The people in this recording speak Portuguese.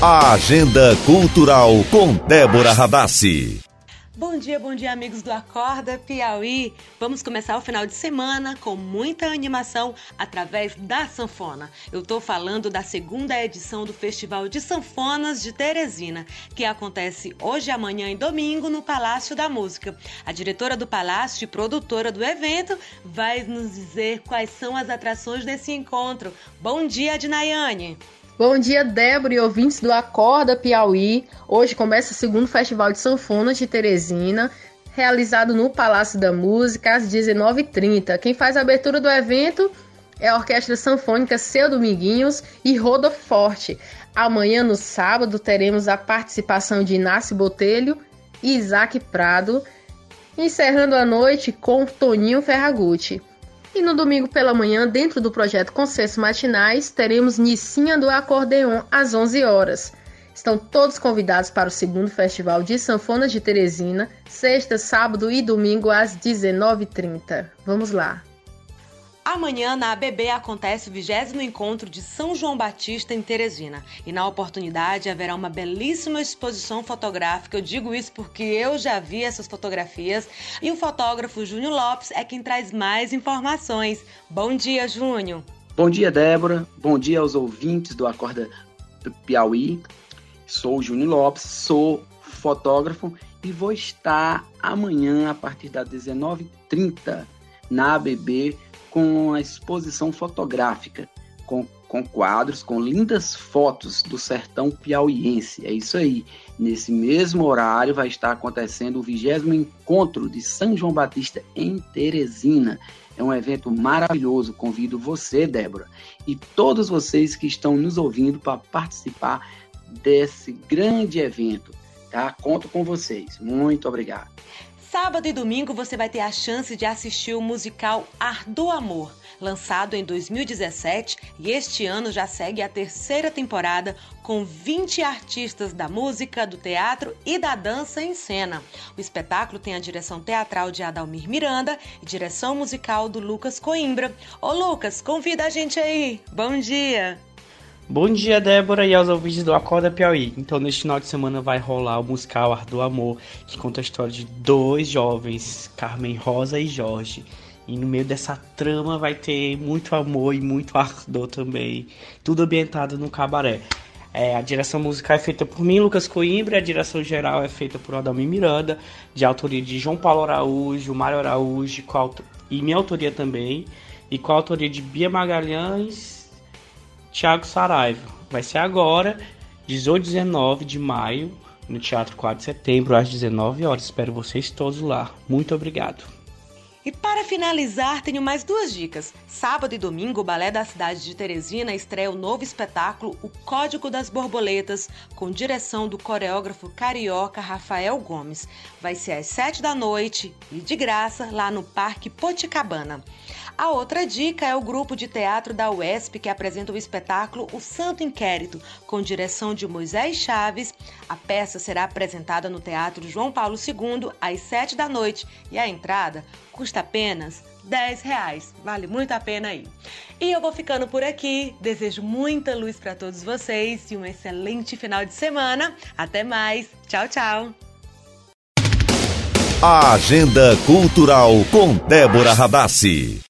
A Agenda Cultural com Débora Radassi. Bom dia, bom dia, amigos do Acorda Piauí. Vamos começar o final de semana com muita animação através da sanfona. Eu estou falando da segunda edição do Festival de Sanfonas de Teresina, que acontece hoje, amanhã e domingo no Palácio da Música. A diretora do Palácio e produtora do evento vai nos dizer quais são as atrações desse encontro. Bom dia, Dinayane. Bom dia, Débora e ouvintes do Acorda Piauí. Hoje começa o segundo Festival de Sanfonas de Teresina, realizado no Palácio da Música às 19h30. Quem faz a abertura do evento é a Orquestra Sanfônica Seu Dominguinhos e Rodo Forte. Amanhã, no sábado, teremos a participação de Inácio Botelho e Isaac Prado, encerrando a noite com Toninho Ferragutti. E no domingo pela manhã, dentro do projeto Consenso Matinais, teremos Nicinha do Acordeon às 11 horas. Estão todos convidados para o segundo Festival de Sanfonas de Teresina, sexta, sábado e domingo às 19h30. Vamos lá! Amanhã, na ABB, acontece o vigésimo encontro de São João Batista em Teresina. E na oportunidade haverá uma belíssima exposição fotográfica. Eu digo isso porque eu já vi essas fotografias. E o fotógrafo Júnior Lopes é quem traz mais informações. Bom dia, Júnior. Bom dia, Débora. Bom dia aos ouvintes do Acorda Piauí. Sou Júnior Lopes, sou fotógrafo e vou estar amanhã, a partir das 19h30, na ABB com a exposição fotográfica, com, com quadros, com lindas fotos do sertão piauiense. É isso aí. Nesse mesmo horário vai estar acontecendo o vigésimo encontro de São João Batista em Teresina. É um evento maravilhoso. Convido você, Débora, e todos vocês que estão nos ouvindo para participar desse grande evento. Tá? Conto com vocês. Muito obrigado. Sábado e domingo você vai ter a chance de assistir o musical Ar do Amor, lançado em 2017 e este ano já segue a terceira temporada com 20 artistas da música, do teatro e da dança em cena. O espetáculo tem a direção teatral de Adalmir Miranda e direção musical do Lucas Coimbra. Ô Lucas, convida a gente aí. Bom dia! Bom dia, Débora, e aos ouvintes do Acorda Piauí. Então, neste final de semana vai rolar o musical Ar do Amor, que conta a história de dois jovens, Carmen Rosa e Jorge. E no meio dessa trama vai ter muito amor e muito ardor também. Tudo ambientado no cabaré. É, a direção musical é feita por mim, Lucas Coimbra, a direção geral é feita por Adalmir Miranda, de autoria de João Paulo Araújo, Mário Araújo e minha autoria também, e com a autoria de Bia Magalhães Tiago Saraiva. Vai ser agora, 18 e 19 de maio, no Teatro 4 de Setembro, às 19 horas. Espero vocês todos lá. Muito obrigado. E para finalizar, tenho mais duas dicas. Sábado e domingo, o Balé da cidade de Teresina estreia o novo espetáculo O Código das Borboletas, com direção do coreógrafo carioca Rafael Gomes. Vai ser às 7 da noite e de graça lá no Parque Poticabana. A outra dica é o grupo de teatro da UESP que apresenta o espetáculo O Santo Inquérito, com direção de Moisés Chaves. A peça será apresentada no Teatro João Paulo II às 7 da noite e a entrada custa apenas 10 reais. Vale muito a pena aí. E eu vou ficando por aqui. Desejo muita luz para todos vocês e um excelente final de semana. Até mais. Tchau, tchau. A Agenda Cultural com Débora Radassi.